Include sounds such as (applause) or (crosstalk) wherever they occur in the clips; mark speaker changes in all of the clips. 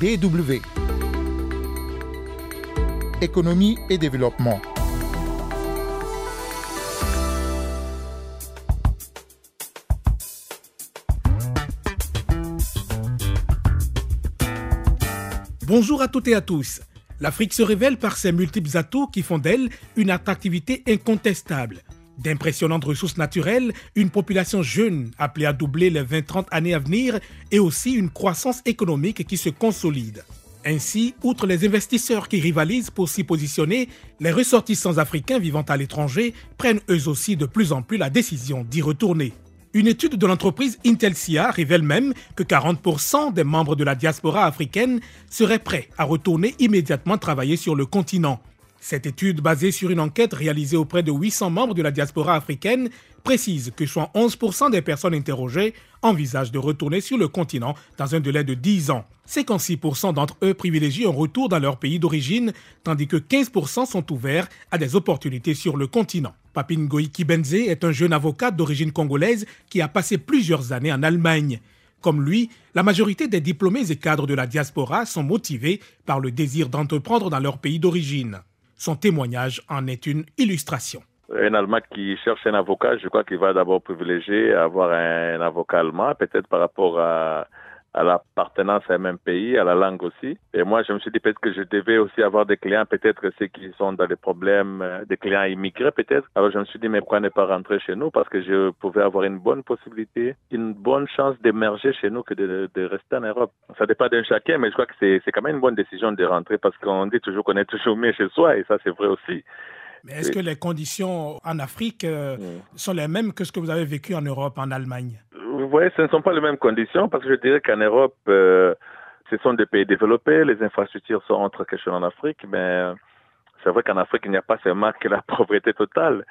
Speaker 1: DW. Économie et développement.
Speaker 2: Bonjour à toutes et à tous. L'Afrique se révèle par ses multiples atouts qui font d'elle une attractivité incontestable. D'impressionnantes ressources naturelles, une population jeune appelée à doubler les 20-30 années à venir et aussi une croissance économique qui se consolide. Ainsi, outre les investisseurs qui rivalisent pour s'y positionner, les ressortissants africains vivant à l'étranger prennent eux aussi de plus en plus la décision d'y retourner. Une étude de l'entreprise Intelsia révèle même que 40% des membres de la diaspora africaine seraient prêts à retourner immédiatement travailler sur le continent. Cette étude, basée sur une enquête réalisée auprès de 800 membres de la diaspora africaine, précise que soit 11% des personnes interrogées envisagent de retourner sur le continent dans un délai de 10 ans. 56% d'entre eux privilégient un retour dans leur pays d'origine, tandis que 15% sont ouverts à des opportunités sur le continent. Papine Goïki Benze est un jeune avocat d'origine congolaise qui a passé plusieurs années en Allemagne. Comme lui, la majorité des diplômés et cadres de la diaspora sont motivés par le désir d'entreprendre dans leur pays d'origine. Son témoignage en est une illustration.
Speaker 3: Un Allemand qui cherche un avocat, je crois qu'il va d'abord privilégier avoir un avocat allemand, peut-être par rapport à à l'appartenance à un même pays, à la langue aussi. Et moi, je me suis dit peut-être que je devais aussi avoir des clients, peut-être ceux qui sont dans des problèmes, euh, des clients immigrés peut-être. Alors je me suis dit, mais pourquoi ne pas rentrer chez nous? Parce que je pouvais avoir une bonne possibilité, une bonne chance d'émerger chez nous que de, de, rester en Europe. Ça dépend d'un chacun, mais je crois que c'est quand même une bonne décision de rentrer parce qu'on dit toujours qu'on est toujours mieux chez soi et ça c'est vrai aussi.
Speaker 2: Mais est-ce que les conditions en Afrique euh, mm. sont les mêmes que ce que vous avez vécu en Europe, en Allemagne?
Speaker 3: Vous voyez, ce ne sont pas les mêmes conditions parce que je dirais qu'en Europe, euh, ce sont des pays développés, les infrastructures sont entre chose en Afrique, mais euh, c'est vrai qu'en Afrique, il n'y a pas seulement que la (laughs) pauvreté totale.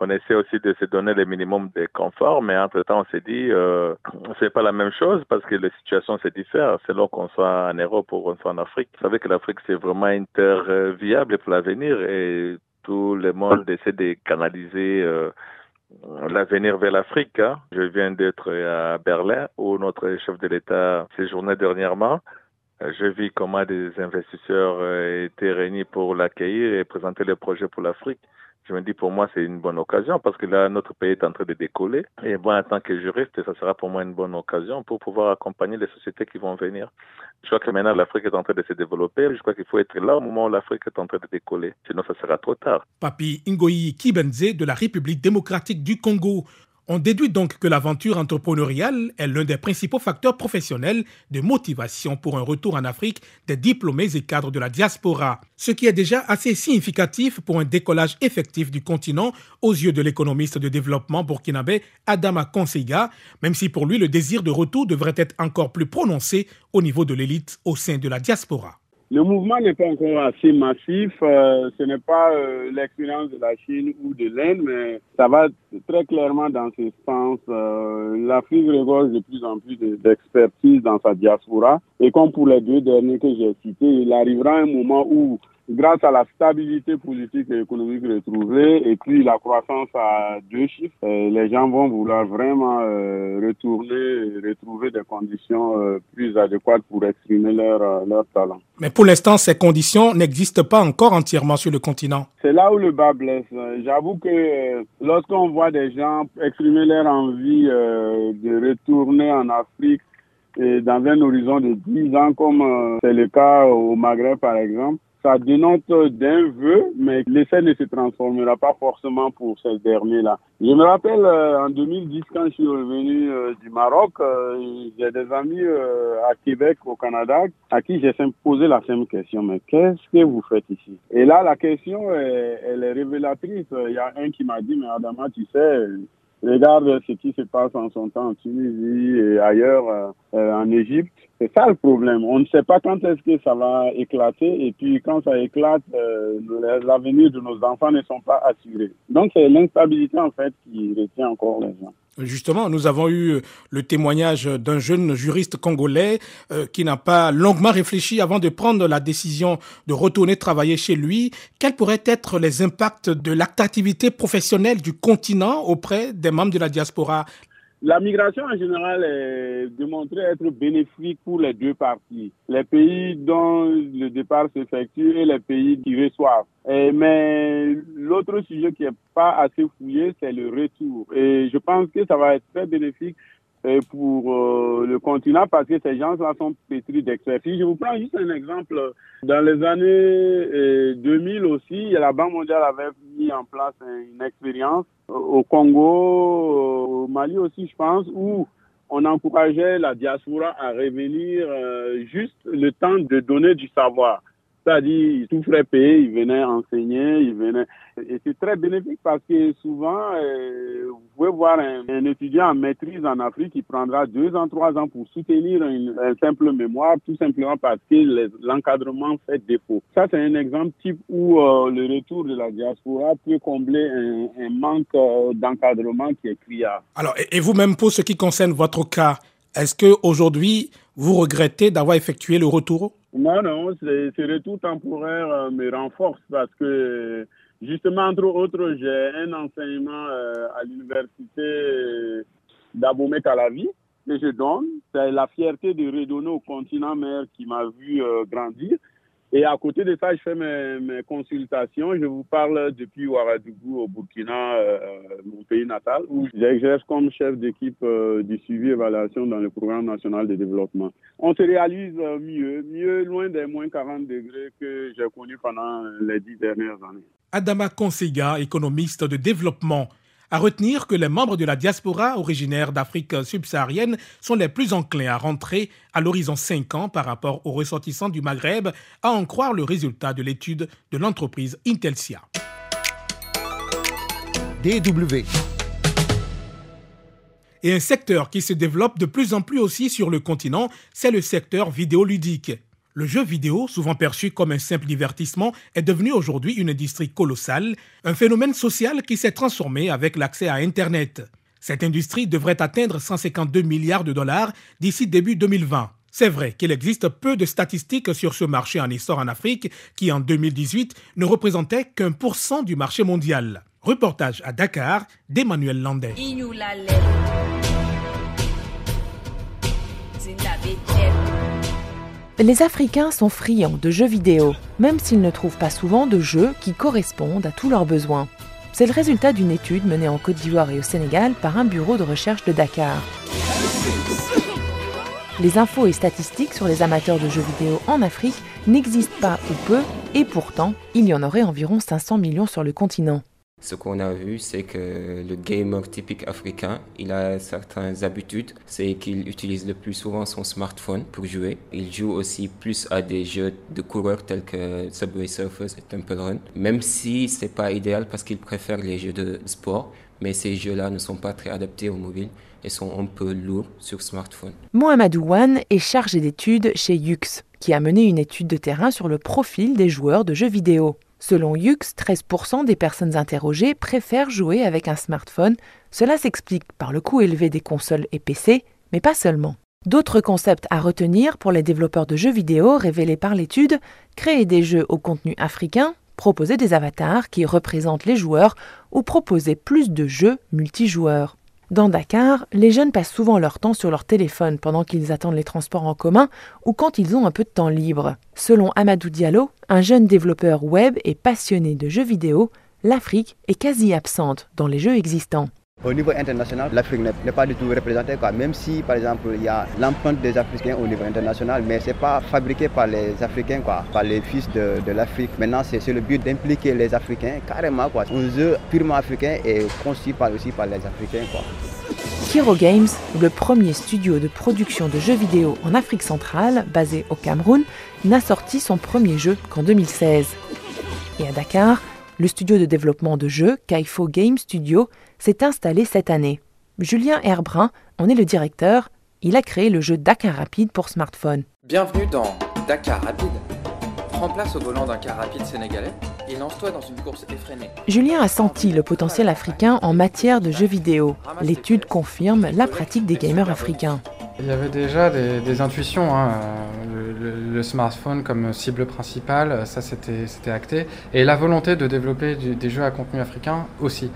Speaker 3: On essaie aussi de se donner le minimum de confort, mais entre-temps, on s'est dit, euh, c'est pas la même chose parce que les situations se diffèrent selon qu'on soit en Europe ou qu'on soit en Afrique. Vous savez que l'Afrique, c'est vraiment une terre euh, viable pour l'avenir et tout le monde essaie de canaliser l'avenir vers l'Afrique. Hein. Je viens d'être à Berlin où notre chef de l'État séjournait dernièrement. Je vis comment des investisseurs euh, étaient réunis pour l'accueillir et présenter les projets pour l'Afrique je me dis pour moi c'est une bonne occasion parce que là notre pays est en train de décoller et moi en tant que juriste ça sera pour moi une bonne occasion pour pouvoir accompagner les sociétés qui vont venir. Je crois que maintenant l'Afrique est en train de se développer, je crois qu'il faut être là au moment où l'Afrique est en train de décoller, sinon ça sera trop tard.
Speaker 2: Papi Ngoyi Kibenze de la République démocratique du Congo on déduit donc que l'aventure entrepreneuriale est l'un des principaux facteurs professionnels de motivation pour un retour en Afrique des diplômés et cadres de la diaspora, ce qui est déjà assez significatif pour un décollage effectif du continent aux yeux de l'économiste de développement burkinabé Adama Konseiga, même si pour lui le désir de retour devrait être encore plus prononcé au niveau de l'élite au sein de la diaspora.
Speaker 4: Le mouvement n'est pas encore assez massif. Euh, ce n'est pas euh, l'expérience de la Chine ou de l'Inde, mais ça va très clairement dans ce sens. Euh, L'Afrique regorge de plus en plus d'expertise dans sa diaspora. Et comme pour les deux derniers que j'ai cités, il arrivera un moment où grâce à la stabilité politique et économique retrouvée et puis la croissance à deux chiffres, euh, les gens vont vouloir vraiment euh, retourner et retrouver des conditions euh, plus adéquates pour exprimer leur, leur talent.
Speaker 2: Mais pour l'instant, ces conditions n'existent pas encore entièrement sur le continent.
Speaker 4: C'est là où le bas blesse. J'avoue que lorsqu'on voit des gens exprimer leur envie de retourner en Afrique, et dans un horizon de 10 ans, comme c'est le cas au Maghreb par exemple, ça dénote d'un vœu, mais l'essai ne se transformera pas forcément pour ce dernier-là. Je me rappelle euh, en 2010 quand je suis revenu euh, du Maroc, euh, j'ai des amis à Québec, au Canada, à qui j'ai posé la même question, mais qu'est-ce que vous faites ici? Et là, la question, elle est révélatrice. Il y a un qui m'a dit, mais Adama, tu sais, Regarde ce qui se passe en son temps en Tunisie et ailleurs euh, euh, en Égypte. C'est ça le problème. On ne sait pas quand est-ce que ça va éclater et puis quand ça éclate, euh, l'avenir de nos enfants ne sont pas assurés. Donc c'est l'instabilité en fait qui retient encore les gens.
Speaker 2: Justement, nous avons eu le témoignage d'un jeune juriste congolais euh, qui n'a pas longuement réfléchi avant de prendre la décision de retourner travailler chez lui. Quels pourraient être les impacts de l'attractivité professionnelle du continent auprès des membres de la diaspora?
Speaker 4: La migration en général est démontrée être bénéfique pour les deux parties, les pays dont le départ s'effectue et les pays qui reçoivent. mais l'autre sujet qui est pas assez fouillé, c'est le retour. Et je pense que ça va être très bénéfique pour euh, le continent parce que ces gens-là sont pétris d'expertise. Je vous prends juste un exemple. Dans les années 2000 aussi, la Banque mondiale avait mis en place une expérience au Congo, au Mali aussi, je pense, où on encourageait la diaspora à revenir euh, juste le temps de donner du savoir. C'est-à-dire, tout frais payés, ils venaient enseigner, ils venaient. Et c'est très bénéfique parce que souvent, euh, vous pouvez voir un, étudiant en maîtrise en Afrique qui prendra deux ans, trois ans pour soutenir une, un simple mémoire, tout simplement parce que l'encadrement fait défaut. Ça, c'est un exemple type où euh, le retour de la diaspora peut combler un, manque euh, d'encadrement qui est criard.
Speaker 2: Alors, et vous-même, pour ce qui concerne votre cas, est-ce que aujourd'hui vous regrettez d'avoir effectué le retour?
Speaker 4: Non, non, ce retour temporaire euh, me renforce parce que justement, entre autres, j'ai un enseignement euh, à l'université d'Abomey Calavi que je donne. C'est la fierté de redonner au continent mère qui m'a vu euh, grandir. Et à côté de ça, je fais mes, consultations. Je vous parle depuis Ouagadougou au Burkina, euh, mon pays natal, où j'exerce comme chef d'équipe euh, du suivi évaluation dans le programme national de développement. On se réalise euh, mieux, mieux loin des moins 40 degrés que j'ai connus pendant les dix dernières années.
Speaker 2: Adama Konsiga, économiste de développement, à retenir que les membres de la diaspora originaire d'Afrique subsaharienne sont les plus enclins à rentrer à l'horizon 5 ans par rapport aux ressortissants du Maghreb, à en croire le résultat de l'étude de l'entreprise Intelsia.
Speaker 1: DW.
Speaker 2: Et un secteur qui se développe de plus en plus aussi sur le continent, c'est le secteur vidéoludique. Le jeu vidéo, souvent perçu comme un simple divertissement, est devenu aujourd'hui une industrie colossale, un phénomène social qui s'est transformé avec l'accès à Internet. Cette industrie devrait atteindre 152 milliards de dollars d'ici début 2020. C'est vrai qu'il existe peu de statistiques sur ce marché en essor en Afrique qui en 2018 ne représentait qu'un pour cent du marché mondial. Reportage à Dakar d'Emmanuel Landais.
Speaker 5: Les Africains sont friands de jeux vidéo, même s'ils ne trouvent pas souvent de jeux qui correspondent à tous leurs besoins. C'est le résultat d'une étude menée en Côte d'Ivoire et au Sénégal par un bureau de recherche de Dakar. Les infos et statistiques sur les amateurs de jeux vidéo en Afrique n'existent pas ou peu, et pourtant, il y en aurait environ 500 millions sur le continent.
Speaker 6: Ce qu'on a vu, c'est que le gamer typique africain, il a certaines habitudes. C'est qu'il utilise le plus souvent son smartphone pour jouer. Il joue aussi plus à des jeux de coureurs tels que Subway Surfers et Temple Run. Même si c'est pas idéal parce qu'il préfère les jeux de sport. Mais ces jeux-là ne sont pas très adaptés au mobile et sont un peu lourds sur smartphone.
Speaker 5: Mohamedou Wan est chargé d'études chez Yux, qui a mené une étude de terrain sur le profil des joueurs de jeux vidéo. Selon Yux, 13% des personnes interrogées préfèrent jouer avec un smartphone. Cela s'explique par le coût élevé des consoles et PC, mais pas seulement. D'autres concepts à retenir pour les développeurs de jeux vidéo révélés par l'étude, créer des jeux au contenu africain, proposer des avatars qui représentent les joueurs ou proposer plus de jeux multijoueurs. Dans Dakar, les jeunes passent souvent leur temps sur leur téléphone pendant qu'ils attendent les transports en commun ou quand ils ont un peu de temps libre. Selon Amadou Diallo, un jeune développeur web et passionné de jeux vidéo, l'Afrique est quasi absente dans les jeux existants.
Speaker 7: Au niveau international, l'Afrique n'est pas du tout représentée, quoi. même si par exemple il y a l'empreinte des Africains au niveau international, mais ce n'est pas fabriqué par les Africains, quoi, par les fils de, l'Afrique. Maintenant, c'est le but d'impliquer les Africains carrément. Quoi. Un jeu purement africain et conçu par, aussi par les Africains. Quoi.
Speaker 5: Kiro Games, le premier studio de production de jeux vidéo en Afrique centrale, basé au Cameroun, n'a sorti son premier jeu qu'en 2016. Et à Dakar, le studio de développement de jeux, Kaifo Game Studio, s'est installé cette année. Julien Herbrun en est le directeur. Il a créé le jeu Dakar Rapide pour smartphone.
Speaker 8: Bienvenue dans Dakar Rapide. Prends place au volant d'un car rapide sénégalais et lance-toi dans une course effrénée.
Speaker 5: Julien a senti le potentiel africain en matière de jeux vidéo. L'étude confirme la pratique des gamers africains.
Speaker 9: Il y avait déjà des, intuitions. Hein. Le, smartphone comme cible principale, ça c'était acté. Et la volonté de développer des jeux à contenu africain aussi.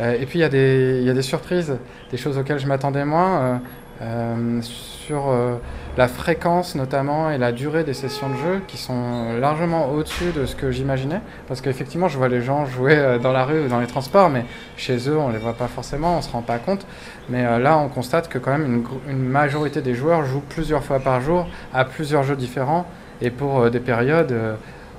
Speaker 9: et puis il y, a des, y a des surprises, des choses auxquelles je m'attendais moins. Euh, sur euh, la fréquence notamment et la durée des sessions de jeu qui sont largement au-dessus de ce que j'imaginais. Parce qu'effectivement, je vois les gens jouer euh, dans la rue ou dans les transports, mais chez eux, on les voit pas forcément, on se rend pas compte. Mais là, on constate que quand même une, une, majorité des joueurs jouent plusieurs fois par jour à plusieurs jeux différents et pour des périodes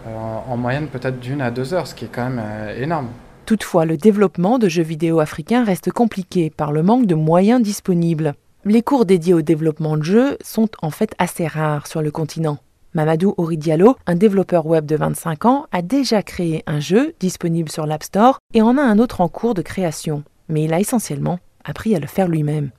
Speaker 9: en moyenne peut-être d'une à deux heures, ce qui est quand même énorme.
Speaker 5: Toutefois, le développement de jeux vidéo africains reste compliqué par le manque de moyens disponibles. Les cours dédiés au développement de jeux sont en fait assez rares sur le continent. Mamadou Oridiallo, un développeur web de 25 ans, a déjà créé un jeu disponible sur l'App Store et en a un autre en cours de création. Mais il a essentiellement appris à le faire lui-même.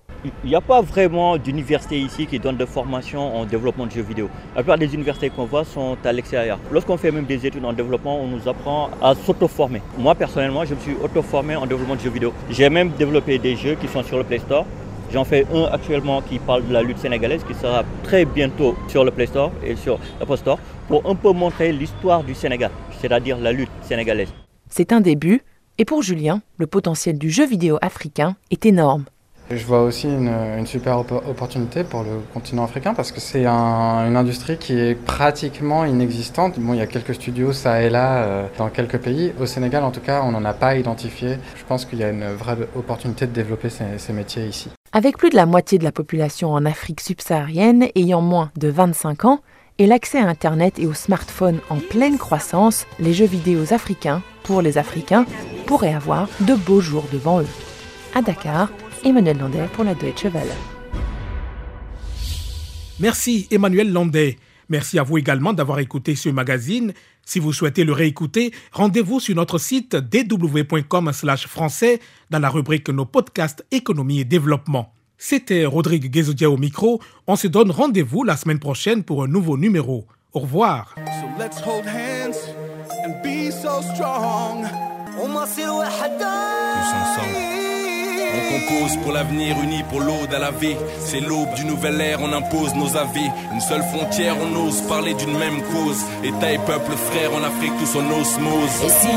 Speaker 10: Il n'y a pas vraiment d'université ici qui donne de formation en développement de jeux vidéo. La plupart des universités qu'on voit sont à l'extérieur. Lorsqu'on fait même des études en développement, on nous apprend à s'auto-former. Moi, personnellement, je me suis auto-formé en développement de jeux vidéo. J'ai même développé des jeux qui sont sur le Play Store J'en fais un actuellement qui parle de la lutte sénégalaise qui sera très bientôt sur le Play Store et sur l'Apple Store pour un peu montrer l'histoire du Sénégal, c'est-à-dire la lutte sénégalaise.
Speaker 5: C'est un début et pour Julien, le potentiel du jeu vidéo africain est énorme.
Speaker 9: Je vois aussi une, super opportunité pour le continent africain parce que c'est une industrie qui est pratiquement inexistante. Bon, il y a quelques studios ça et là euh, dans quelques pays. Au Sénégal, en tout cas, on n'en a pas identifié. Je pense qu'il y a une vraie opportunité de développer ces métiers ici.
Speaker 5: Avec plus de la moitié de la population en Afrique subsaharienne ayant moins de 25 ans et l'accès à Internet et aux smartphones en pleine croissance, les jeux vidéo africains, pour les Africains, pourraient avoir de beaux jours devant eux. À Dakar, Emmanuel Landais pour la Deutsche Welle.
Speaker 2: Merci Emmanuel Landais. Merci à vous également d'avoir écouté ce magazine. Si vous souhaitez le réécouter, rendez-vous sur notre site dw.com/français dans la rubrique Nos podcasts économie et développement. C'était Rodrigue Guézodia au micro. On se donne rendez-vous la semaine prochaine pour un nouveau numéro. Au revoir.
Speaker 11: On compose pour l'avenir, uni pour l'aude à la vie. C'est l'aube du nouvel ère, on impose nos avis. Une seule frontière, on ose parler d'une même cause. État et peuple frère en Afrique, tous en osmose. Et si